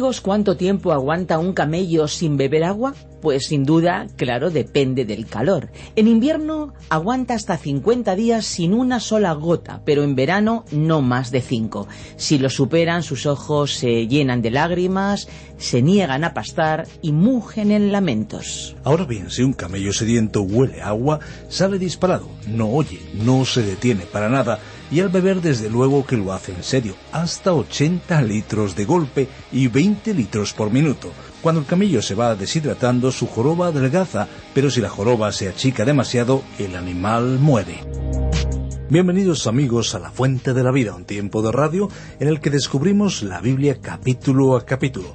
Amigos cuánto tiempo aguanta un camello sin beber agua? Pues sin duda, claro, depende del calor. En invierno aguanta hasta 50 días sin una sola gota, pero en verano no más de 5. Si lo superan, sus ojos se llenan de lágrimas, se niegan a pastar y mugen en lamentos. Ahora bien, si un camello sediento huele agua, sale disparado, no oye, no se detiene para nada y al beber desde luego que lo hace en serio, hasta 80 litros de golpe y 20 litros por minuto. Cuando el camello se va deshidratando, su joroba adelgaza, pero si la joroba se achica demasiado, el animal muere. Bienvenidos amigos a La Fuente de la Vida, un tiempo de radio en el que descubrimos la Biblia capítulo a capítulo.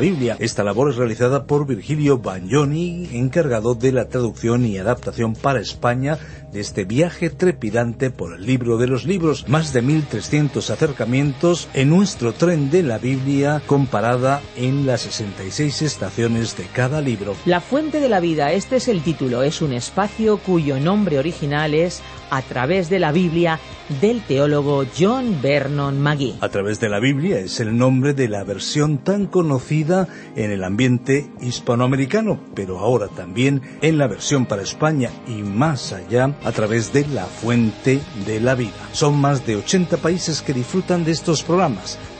Biblia. Esta labor es realizada por Virgilio Bagnoni, encargado de la traducción y adaptación para España de este viaje trepidante por el libro de los libros. Más de 1.300 acercamientos en nuestro tren de la Biblia comparada en las 66 estaciones de cada libro. La Fuente de la Vida, este es el título, es un espacio cuyo nombre original es A través de la Biblia del teólogo John Vernon Magee. A través de la Biblia es el nombre de la versión tan conocida en el ambiente hispanoamericano, pero ahora también en la versión para España y más allá a través de la fuente de la vida. Son más de 80 países que disfrutan de estos programas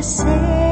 say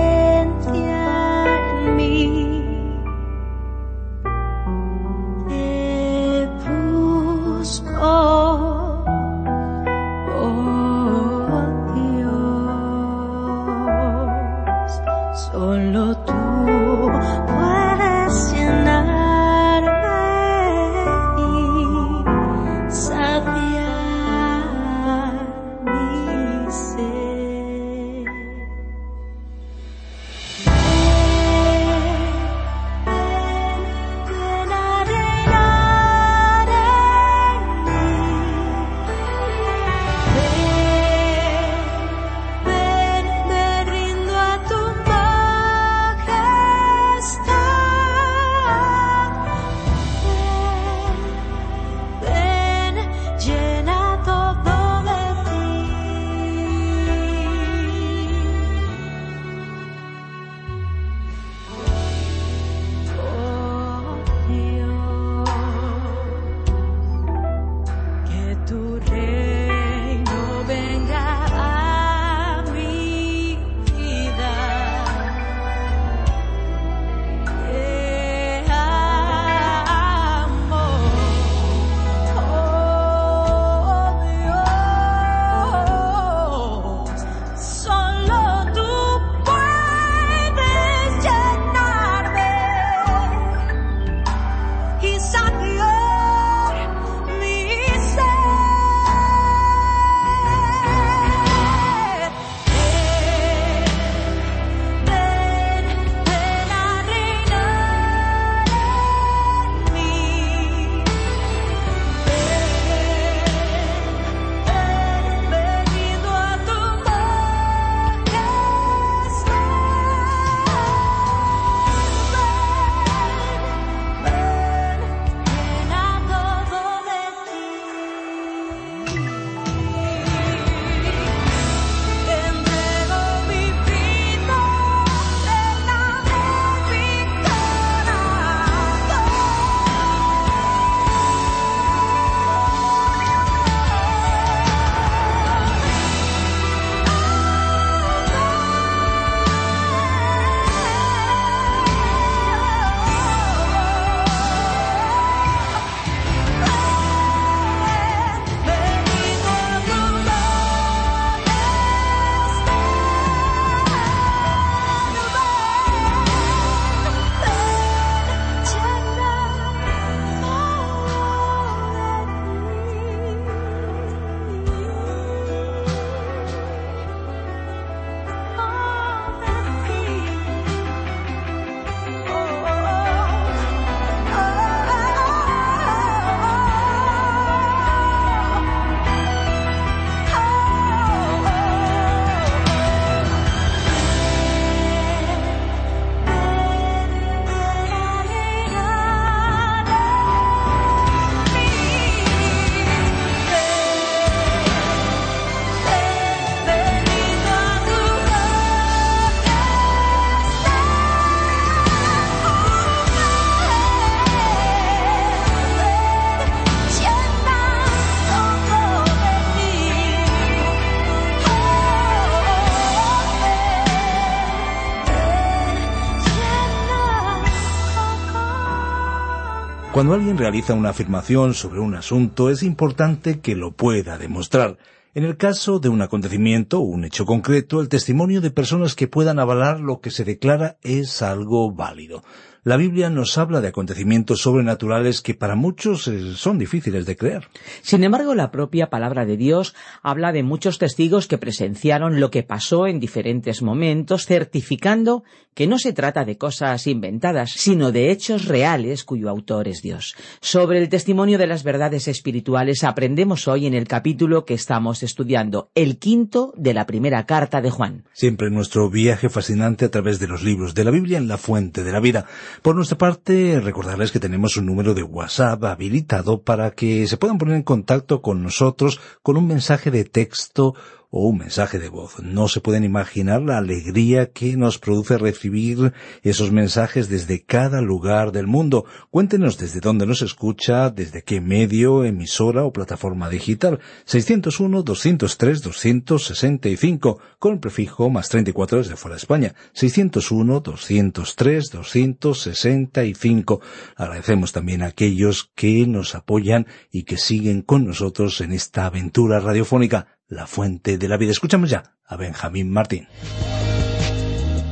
Cuando alguien realiza una afirmación sobre un asunto es importante que lo pueda demostrar. En el caso de un acontecimiento o un hecho concreto, el testimonio de personas que puedan avalar lo que se declara es algo válido. La Biblia nos habla de acontecimientos sobrenaturales que para muchos eh, son difíciles de creer. Sin embargo, la propia palabra de Dios habla de muchos testigos que presenciaron lo que pasó en diferentes momentos, certificando que no se trata de cosas inventadas, sino de hechos reales cuyo autor es Dios. Sobre el testimonio de las verdades espirituales aprendemos hoy en el capítulo que estamos estudiando, el quinto de la primera carta de Juan. Siempre nuestro viaje fascinante a través de los libros de la Biblia en la fuente de la vida. Por nuestra parte, recordarles que tenemos un número de WhatsApp habilitado para que se puedan poner en contacto con nosotros con un mensaje de texto o un mensaje de voz. No se pueden imaginar la alegría que nos produce recibir esos mensajes desde cada lugar del mundo. Cuéntenos desde dónde nos escucha, desde qué medio, emisora o plataforma digital. 601-203-265 con el prefijo más 34 desde fuera de España. 601-203-265. Agradecemos también a aquellos que nos apoyan y que siguen con nosotros en esta aventura radiofónica la fuente de la vida. Escuchamos ya a Benjamín Martín.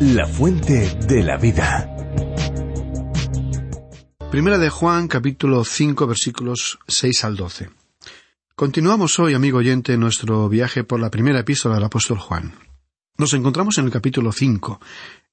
La fuente de la vida. Primera de Juan, capítulo 5, versículos 6 al 12. Continuamos hoy, amigo oyente, nuestro viaje por la primera epístola del apóstol Juan. Nos encontramos en el capítulo 5,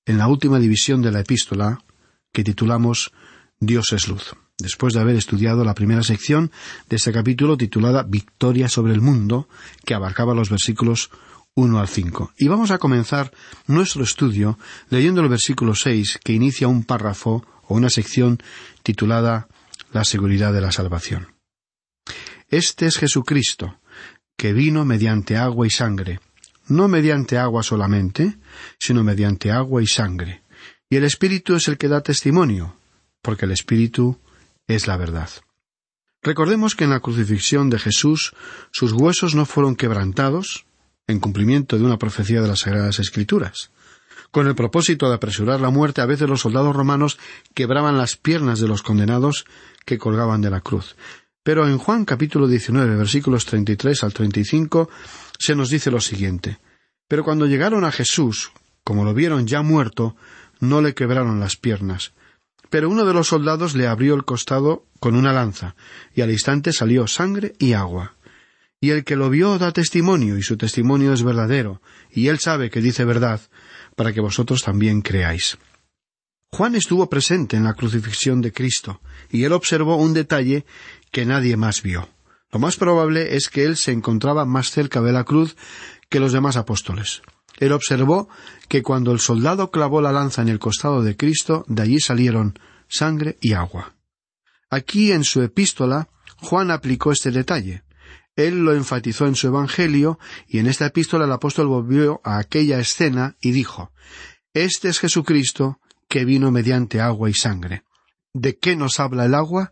en la última división de la epístola, que titulamos Dios es luz después de haber estudiado la primera sección de este capítulo titulada Victoria sobre el mundo, que abarcaba los versículos 1 al 5. Y vamos a comenzar nuestro estudio leyendo el versículo 6, que inicia un párrafo o una sección titulada La seguridad de la salvación. Este es Jesucristo, que vino mediante agua y sangre, no mediante agua solamente, sino mediante agua y sangre. Y el Espíritu es el que da testimonio, porque el Espíritu es la verdad. Recordemos que en la crucifixión de Jesús sus huesos no fueron quebrantados, en cumplimiento de una profecía de las Sagradas Escrituras. Con el propósito de apresurar la muerte, a veces los soldados romanos quebraban las piernas de los condenados que colgaban de la cruz. Pero en Juan capítulo 19, versículos 33 al 35, se nos dice lo siguiente. Pero cuando llegaron a Jesús, como lo vieron ya muerto, no le quebraron las piernas, pero uno de los soldados le abrió el costado con una lanza, y al instante salió sangre y agua. Y el que lo vio da testimonio, y su testimonio es verdadero, y él sabe que dice verdad, para que vosotros también creáis. Juan estuvo presente en la crucifixión de Cristo, y él observó un detalle que nadie más vio. Lo más probable es que él se encontraba más cerca de la cruz que los demás apóstoles. Él observó que cuando el soldado clavó la lanza en el costado de Cristo, de allí salieron sangre y agua. Aquí en su epístola, Juan aplicó este detalle. Él lo enfatizó en su Evangelio, y en esta epístola el apóstol volvió a aquella escena y dijo Este es Jesucristo que vino mediante agua y sangre. ¿De qué nos habla el agua?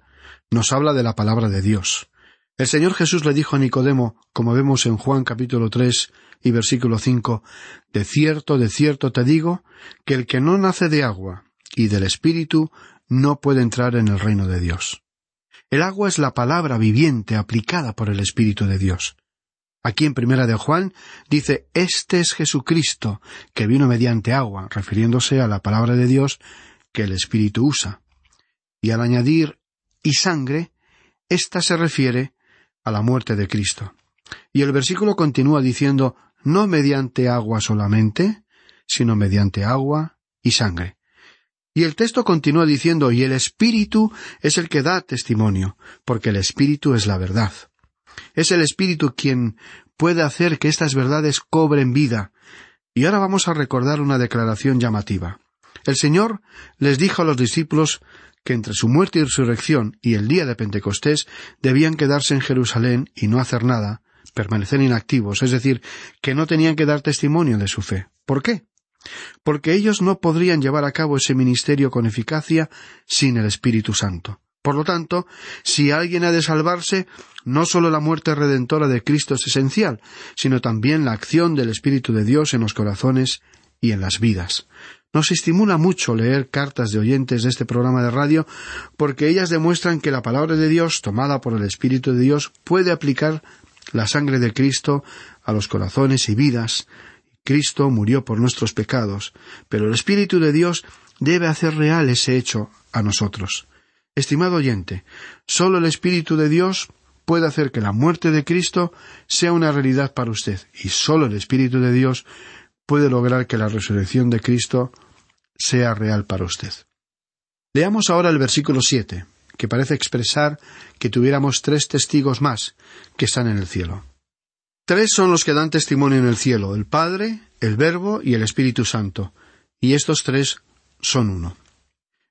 Nos habla de la palabra de Dios. El Señor Jesús le dijo a Nicodemo, como vemos en Juan capítulo tres y versículo cinco, De cierto, de cierto te digo, que el que no nace de agua y del Espíritu no puede entrar en el reino de Dios. El agua es la palabra viviente aplicada por el Espíritu de Dios. Aquí en Primera de Juan dice Este es Jesucristo, que vino mediante agua, refiriéndose a la palabra de Dios que el Espíritu usa. Y al añadir y sangre, ésta se refiere a la muerte de Cristo. Y el versículo continúa diciendo no mediante agua solamente, sino mediante agua y sangre. Y el texto continúa diciendo y el Espíritu es el que da testimonio, porque el Espíritu es la verdad. Es el Espíritu quien puede hacer que estas verdades cobren vida. Y ahora vamos a recordar una declaración llamativa. El Señor les dijo a los discípulos que entre su muerte y resurrección y el día de Pentecostés debían quedarse en Jerusalén y no hacer nada, permanecer inactivos, es decir, que no tenían que dar testimonio de su fe. ¿Por qué? Porque ellos no podrían llevar a cabo ese ministerio con eficacia sin el Espíritu Santo. Por lo tanto, si alguien ha de salvarse, no sólo la muerte redentora de Cristo es esencial, sino también la acción del Espíritu de Dios en los corazones y en las vidas. Nos estimula mucho leer cartas de oyentes de este programa de radio porque ellas demuestran que la palabra de Dios, tomada por el Espíritu de Dios, puede aplicar la sangre de Cristo a los corazones y vidas. Cristo murió por nuestros pecados, pero el Espíritu de Dios debe hacer real ese hecho a nosotros. Estimado oyente, solo el Espíritu de Dios puede hacer que la muerte de Cristo sea una realidad para usted, y solo el Espíritu de Dios puede lograr que la resurrección de Cristo sea real para usted. Leamos ahora el versículo siete, que parece expresar que tuviéramos tres testigos más que están en el cielo. Tres son los que dan testimonio en el cielo, el Padre, el Verbo y el Espíritu Santo, y estos tres son uno.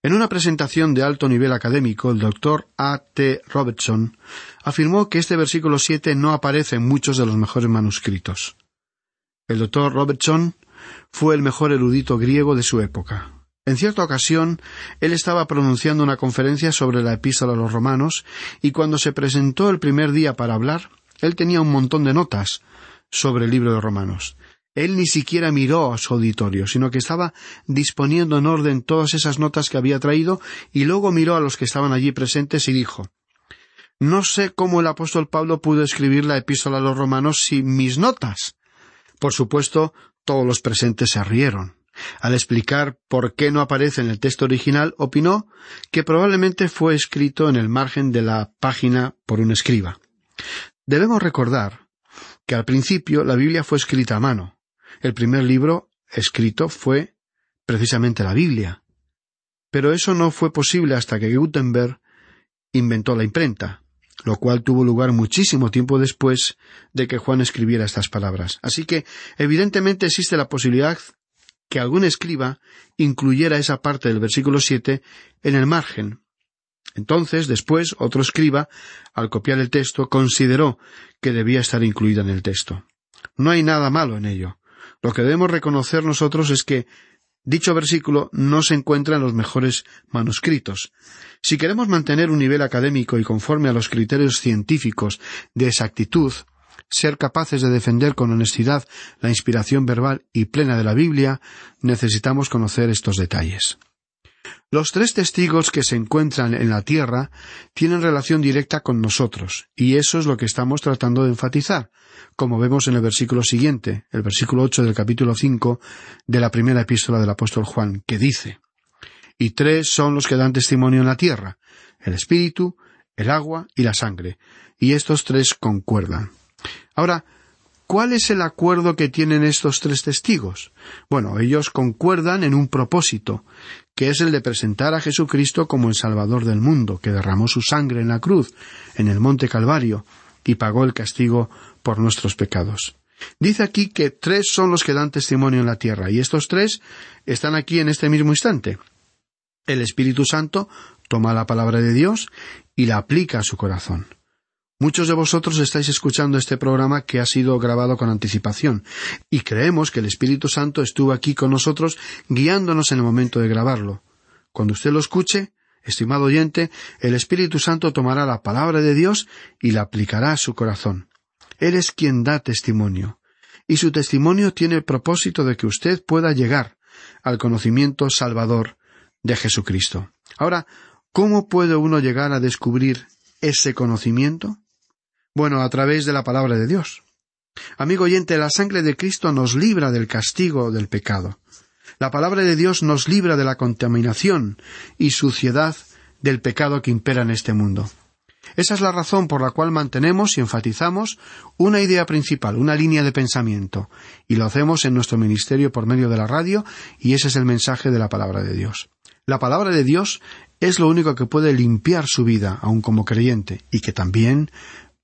En una presentación de alto nivel académico, el doctor A. T. Robertson afirmó que este versículo siete no aparece en muchos de los mejores manuscritos. El doctor Robertson fue el mejor erudito griego de su época. En cierta ocasión, él estaba pronunciando una conferencia sobre la epístola a los romanos, y cuando se presentó el primer día para hablar, él tenía un montón de notas sobre el libro de Romanos. Él ni siquiera miró a su auditorio, sino que estaba disponiendo en orden todas esas notas que había traído, y luego miró a los que estaban allí presentes y dijo No sé cómo el apóstol Pablo pudo escribir la epístola a los romanos sin mis notas. Por supuesto, todos los presentes se rieron. Al explicar por qué no aparece en el texto original, opinó que probablemente fue escrito en el margen de la página por un escriba. Debemos recordar que al principio la Biblia fue escrita a mano. El primer libro escrito fue precisamente la Biblia. Pero eso no fue posible hasta que Gutenberg inventó la imprenta lo cual tuvo lugar muchísimo tiempo después de que Juan escribiera estas palabras. Así que, evidentemente, existe la posibilidad que algún escriba incluyera esa parte del versículo siete en el margen. Entonces, después, otro escriba, al copiar el texto, consideró que debía estar incluida en el texto. No hay nada malo en ello. Lo que debemos reconocer nosotros es que Dicho versículo no se encuentra en los mejores manuscritos. Si queremos mantener un nivel académico y conforme a los criterios científicos de exactitud, ser capaces de defender con honestidad la inspiración verbal y plena de la Biblia, necesitamos conocer estos detalles. Los tres testigos que se encuentran en la tierra tienen relación directa con nosotros, y eso es lo que estamos tratando de enfatizar, como vemos en el versículo siguiente, el versículo ocho del capítulo cinco de la primera epístola del apóstol Juan, que dice Y tres son los que dan testimonio en la tierra, el espíritu, el agua y la sangre, y estos tres concuerdan. Ahora, ¿Cuál es el acuerdo que tienen estos tres testigos? Bueno, ellos concuerdan en un propósito, que es el de presentar a Jesucristo como el Salvador del mundo, que derramó su sangre en la cruz, en el monte Calvario, y pagó el castigo por nuestros pecados. Dice aquí que tres son los que dan testimonio en la tierra, y estos tres están aquí en este mismo instante. El Espíritu Santo toma la palabra de Dios y la aplica a su corazón. Muchos de vosotros estáis escuchando este programa que ha sido grabado con anticipación, y creemos que el Espíritu Santo estuvo aquí con nosotros guiándonos en el momento de grabarlo. Cuando usted lo escuche, estimado oyente, el Espíritu Santo tomará la palabra de Dios y la aplicará a su corazón. Él es quien da testimonio, y su testimonio tiene el propósito de que usted pueda llegar al conocimiento salvador de Jesucristo. Ahora, ¿cómo puede uno llegar a descubrir ese conocimiento? Bueno, a través de la palabra de Dios. Amigo oyente, la sangre de Cristo nos libra del castigo del pecado. La palabra de Dios nos libra de la contaminación y suciedad del pecado que impera en este mundo. Esa es la razón por la cual mantenemos y enfatizamos una idea principal, una línea de pensamiento, y lo hacemos en nuestro ministerio por medio de la radio, y ese es el mensaje de la palabra de Dios. La palabra de Dios es lo único que puede limpiar su vida, aun como creyente, y que también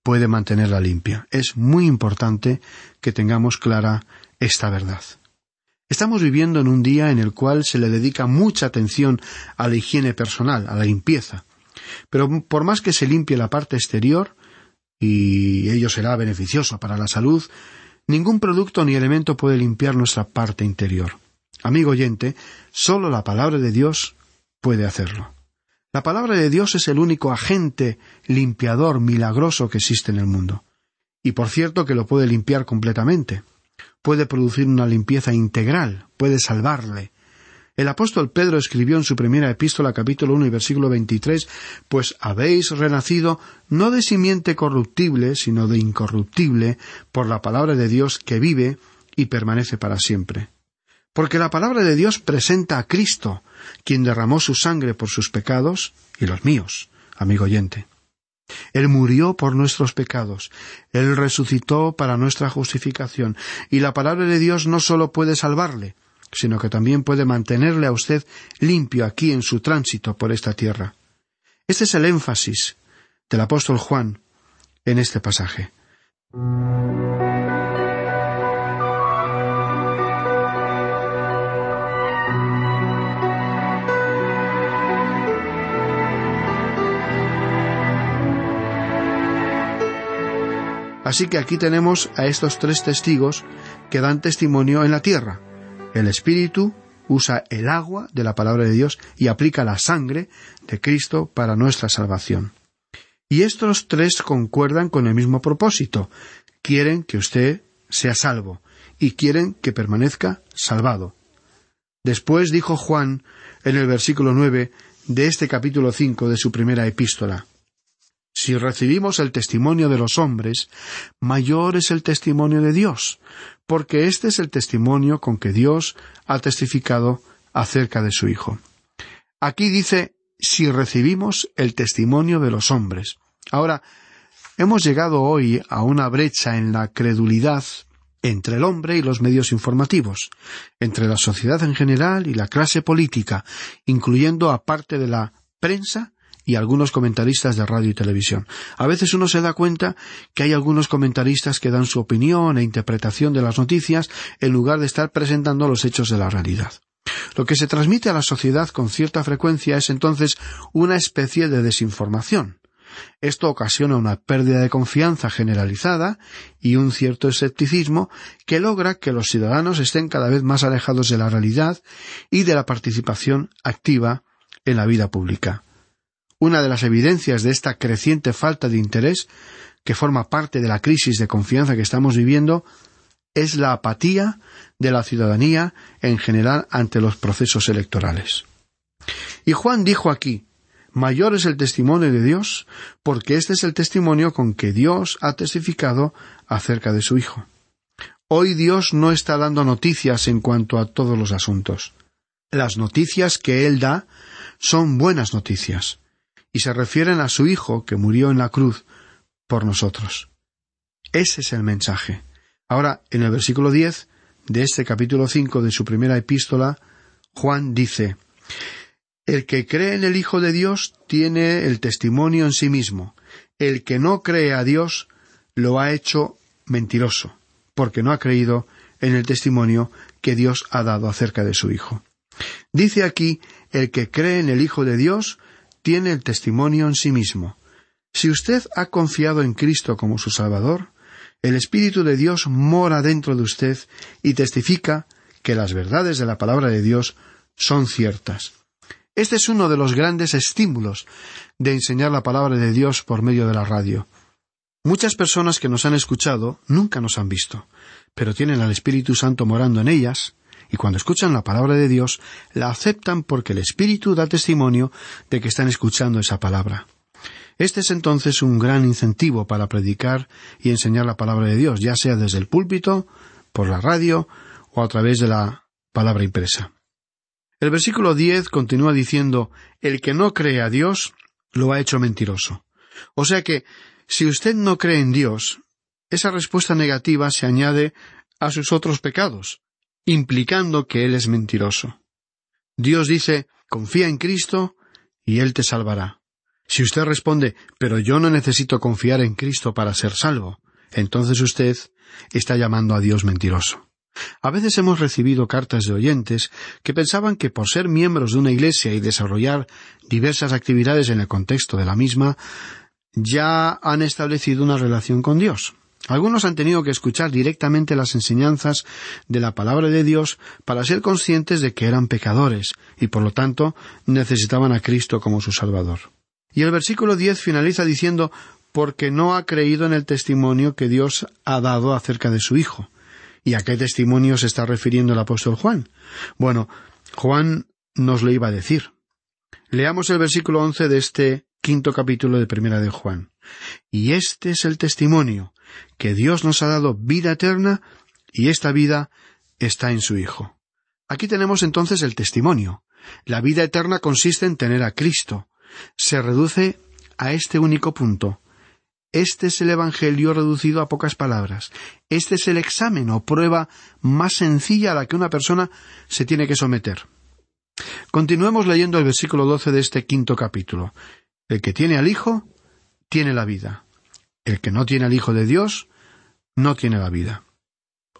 puede mantenerla limpia. Es muy importante que tengamos clara esta verdad. Estamos viviendo en un día en el cual se le dedica mucha atención a la higiene personal, a la limpieza. Pero por más que se limpie la parte exterior, y ello será beneficioso para la salud, ningún producto ni elemento puede limpiar nuestra parte interior. Amigo oyente, solo la palabra de Dios puede hacerlo. La palabra de Dios es el único agente limpiador milagroso que existe en el mundo. Y por cierto que lo puede limpiar completamente. Puede producir una limpieza integral, puede salvarle. El apóstol Pedro escribió en su primera epístola capítulo 1 y versículo 23, pues habéis renacido no de simiente corruptible, sino de incorruptible, por la palabra de Dios que vive y permanece para siempre. Porque la palabra de Dios presenta a Cristo, quien derramó su sangre por sus pecados y los míos, amigo oyente. Él murió por nuestros pecados, Él resucitó para nuestra justificación, y la palabra de Dios no sólo puede salvarle, sino que también puede mantenerle a usted limpio aquí en su tránsito por esta tierra. Este es el énfasis del apóstol Juan en este pasaje. Así que aquí tenemos a estos tres testigos que dan testimonio en la tierra. El Espíritu usa el agua de la palabra de Dios y aplica la sangre de Cristo para nuestra salvación. Y estos tres concuerdan con el mismo propósito. Quieren que usted sea salvo y quieren que permanezca salvado. Después dijo Juan en el versículo nueve de este capítulo cinco de su primera epístola si recibimos el testimonio de los hombres, mayor es el testimonio de Dios, porque este es el testimonio con que Dios ha testificado acerca de su Hijo. Aquí dice si recibimos el testimonio de los hombres. Ahora, hemos llegado hoy a una brecha en la credulidad entre el hombre y los medios informativos, entre la sociedad en general y la clase política, incluyendo a parte de la prensa y algunos comentaristas de radio y televisión. A veces uno se da cuenta que hay algunos comentaristas que dan su opinión e interpretación de las noticias en lugar de estar presentando los hechos de la realidad. Lo que se transmite a la sociedad con cierta frecuencia es entonces una especie de desinformación. Esto ocasiona una pérdida de confianza generalizada y un cierto escepticismo que logra que los ciudadanos estén cada vez más alejados de la realidad y de la participación activa en la vida pública. Una de las evidencias de esta creciente falta de interés, que forma parte de la crisis de confianza que estamos viviendo, es la apatía de la ciudadanía en general ante los procesos electorales. Y Juan dijo aquí Mayor es el testimonio de Dios, porque este es el testimonio con que Dios ha testificado acerca de su Hijo. Hoy Dios no está dando noticias en cuanto a todos los asuntos. Las noticias que Él da son buenas noticias y se refieren a su Hijo que murió en la cruz por nosotros. Ese es el mensaje. Ahora, en el versículo diez de este capítulo cinco de su primera epístola, Juan dice El que cree en el Hijo de Dios tiene el testimonio en sí mismo. El que no cree a Dios lo ha hecho mentiroso, porque no ha creído en el testimonio que Dios ha dado acerca de su Hijo. Dice aquí el que cree en el Hijo de Dios tiene el testimonio en sí mismo. Si usted ha confiado en Cristo como su Salvador, el Espíritu de Dios mora dentro de usted y testifica que las verdades de la palabra de Dios son ciertas. Este es uno de los grandes estímulos de enseñar la palabra de Dios por medio de la radio. Muchas personas que nos han escuchado nunca nos han visto, pero tienen al Espíritu Santo morando en ellas, y cuando escuchan la palabra de Dios, la aceptan porque el Espíritu da testimonio de que están escuchando esa palabra. Este es entonces un gran incentivo para predicar y enseñar la palabra de Dios, ya sea desde el púlpito, por la radio o a través de la palabra impresa. El versículo diez continúa diciendo El que no cree a Dios lo ha hecho mentiroso. O sea que, si usted no cree en Dios, esa respuesta negativa se añade a sus otros pecados, implicando que Él es mentiroso. Dios dice, confía en Cristo y Él te salvará. Si usted responde, pero yo no necesito confiar en Cristo para ser salvo, entonces usted está llamando a Dios mentiroso. A veces hemos recibido cartas de oyentes que pensaban que por ser miembros de una iglesia y desarrollar diversas actividades en el contexto de la misma, ya han establecido una relación con Dios. Algunos han tenido que escuchar directamente las enseñanzas de la palabra de Dios para ser conscientes de que eran pecadores y por lo tanto necesitaban a Cristo como su Salvador. Y el versículo diez finaliza diciendo porque no ha creído en el testimonio que Dios ha dado acerca de su Hijo. ¿Y a qué testimonio se está refiriendo el apóstol Juan? Bueno, Juan nos lo iba a decir. Leamos el versículo once de este quinto capítulo de Primera de Juan. Y este es el testimonio, que Dios nos ha dado vida eterna, y esta vida está en su Hijo. Aquí tenemos entonces el testimonio. La vida eterna consiste en tener a Cristo. Se reduce a este único punto. Este es el Evangelio reducido a pocas palabras. Este es el examen o prueba más sencilla a la que una persona se tiene que someter. Continuemos leyendo el versículo doce de este quinto capítulo. El que tiene al Hijo, tiene la vida. El que no tiene al Hijo de Dios, no tiene la vida.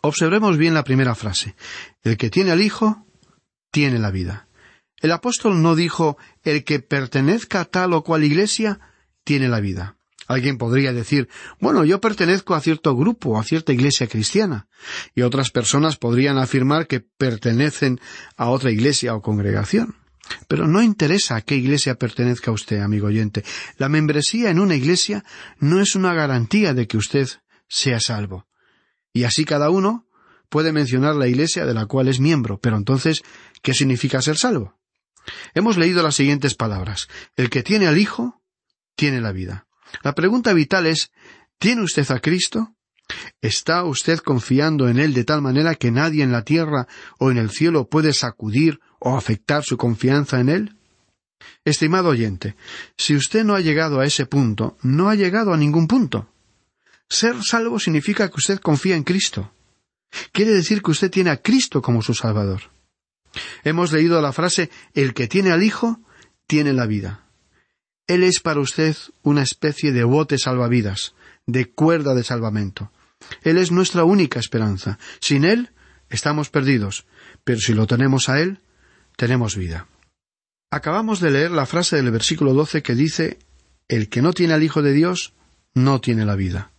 Observemos bien la primera frase. El que tiene al Hijo, tiene la vida. El apóstol no dijo el que pertenezca a tal o cual iglesia, tiene la vida. Alguien podría decir, bueno, yo pertenezco a cierto grupo, a cierta iglesia cristiana, y otras personas podrían afirmar que pertenecen a otra iglesia o congregación. Pero no interesa a qué iglesia pertenezca usted, amigo oyente. La membresía en una iglesia no es una garantía de que usted sea salvo. Y así cada uno puede mencionar la iglesia de la cual es miembro, pero entonces, ¿qué significa ser salvo? Hemos leído las siguientes palabras. El que tiene al Hijo, tiene la vida. La pregunta vital es ¿Tiene usted a Cristo? ¿Está usted confiando en Él de tal manera que nadie en la tierra o en el cielo puede sacudir o afectar su confianza en Él? Estimado oyente, si usted no ha llegado a ese punto, no ha llegado a ningún punto. Ser salvo significa que usted confía en Cristo. Quiere decir que usted tiene a Cristo como su Salvador. Hemos leído la frase El que tiene al Hijo, tiene la vida. Él es para usted una especie de bote salvavidas, de cuerda de salvamento. Él es nuestra única esperanza. Sin Él estamos perdidos, pero si lo tenemos a Él, tenemos vida. Acabamos de leer la frase del versículo doce que dice El que no tiene al Hijo de Dios, no tiene la vida.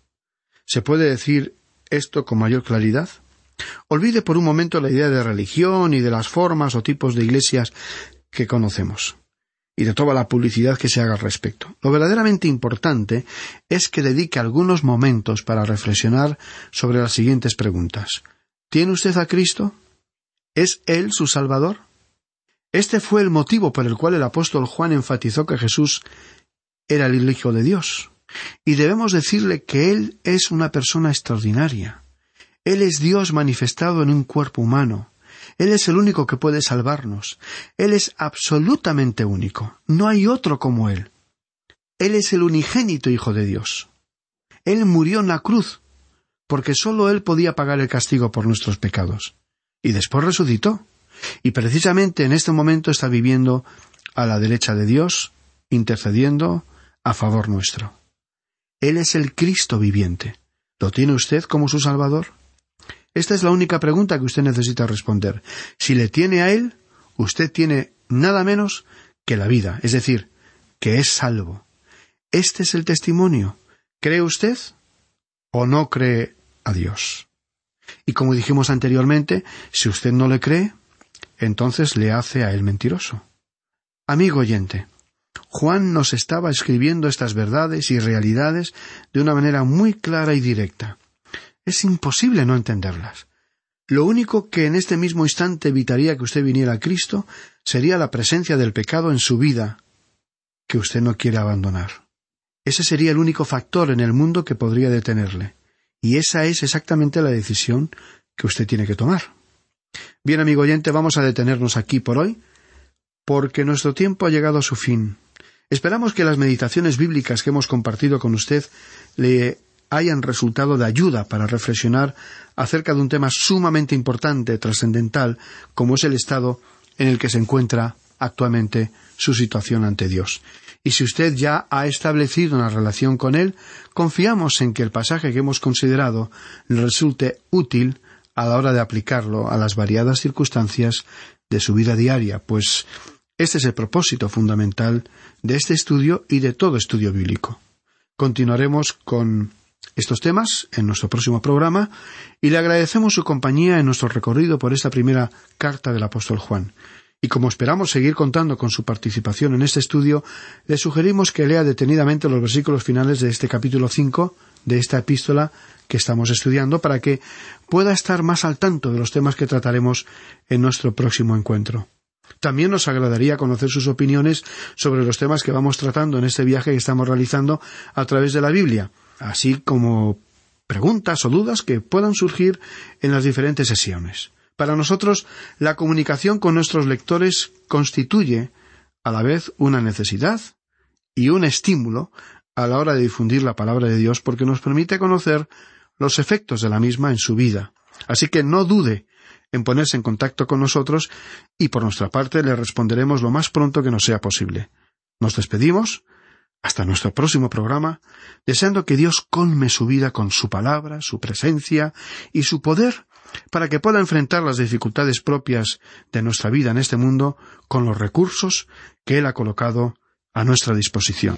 ¿Se puede decir esto con mayor claridad? Olvide por un momento la idea de religión y de las formas o tipos de iglesias que conocemos y de toda la publicidad que se haga al respecto. Lo verdaderamente importante es que dedique algunos momentos para reflexionar sobre las siguientes preguntas. ¿Tiene usted a Cristo? ¿Es Él su Salvador? Este fue el motivo por el cual el apóstol Juan enfatizó que Jesús era el Hijo de Dios. Y debemos decirle que Él es una persona extraordinaria. Él es Dios manifestado en un cuerpo humano. Él es el único que puede salvarnos. Él es absolutamente único. No hay otro como Él. Él es el unigénito Hijo de Dios. Él murió en la cruz, porque sólo Él podía pagar el castigo por nuestros pecados. Y después resucitó. Y precisamente en este momento está viviendo a la derecha de Dios, intercediendo a favor nuestro. Él es el Cristo viviente. ¿Lo tiene usted como su Salvador? Esta es la única pregunta que usted necesita responder. Si le tiene a Él, usted tiene nada menos que la vida, es decir, que es salvo. Este es el testimonio. ¿Cree usted o no cree a Dios? Y como dijimos anteriormente, si usted no le cree, entonces le hace a él mentiroso. Amigo oyente, Juan nos estaba escribiendo estas verdades y realidades de una manera muy clara y directa. Es imposible no entenderlas. Lo único que en este mismo instante evitaría que usted viniera a Cristo sería la presencia del pecado en su vida que usted no quiere abandonar. Ese sería el único factor en el mundo que podría detenerle. Y esa es exactamente la decisión que usted tiene que tomar. Bien, amigo oyente, vamos a detenernos aquí por hoy, porque nuestro tiempo ha llegado a su fin. Esperamos que las meditaciones bíblicas que hemos compartido con usted le hayan resultado de ayuda para reflexionar acerca de un tema sumamente importante, trascendental, como es el estado en el que se encuentra actualmente su situación ante Dios. Y si usted ya ha establecido una relación con Él, confiamos en que el pasaje que hemos considerado resulte útil a la hora de aplicarlo a las variadas circunstancias de su vida diaria, pues este es el propósito fundamental de este estudio y de todo estudio bíblico. Continuaremos con estos temas en nuestro próximo programa y le agradecemos su compañía en nuestro recorrido por esta primera carta del apóstol Juan. Y como esperamos seguir contando con su participación en este estudio, le sugerimos que lea detenidamente los versículos finales de este capítulo 5 de esta epístola que estamos estudiando para que pueda estar más al tanto de los temas que trataremos en nuestro próximo encuentro. También nos agradaría conocer sus opiniones sobre los temas que vamos tratando en este viaje que estamos realizando a través de la Biblia, así como preguntas o dudas que puedan surgir en las diferentes sesiones. Para nosotros, la comunicación con nuestros lectores constituye a la vez una necesidad y un estímulo a la hora de difundir la palabra de Dios porque nos permite conocer los efectos de la misma en su vida. Así que no dude en ponerse en contacto con nosotros y por nuestra parte le responderemos lo más pronto que nos sea posible. Nos despedimos hasta nuestro próximo programa, deseando que Dios colme su vida con su palabra, su presencia y su poder para que pueda enfrentar las dificultades propias de nuestra vida en este mundo con los recursos que Él ha colocado a nuestra disposición.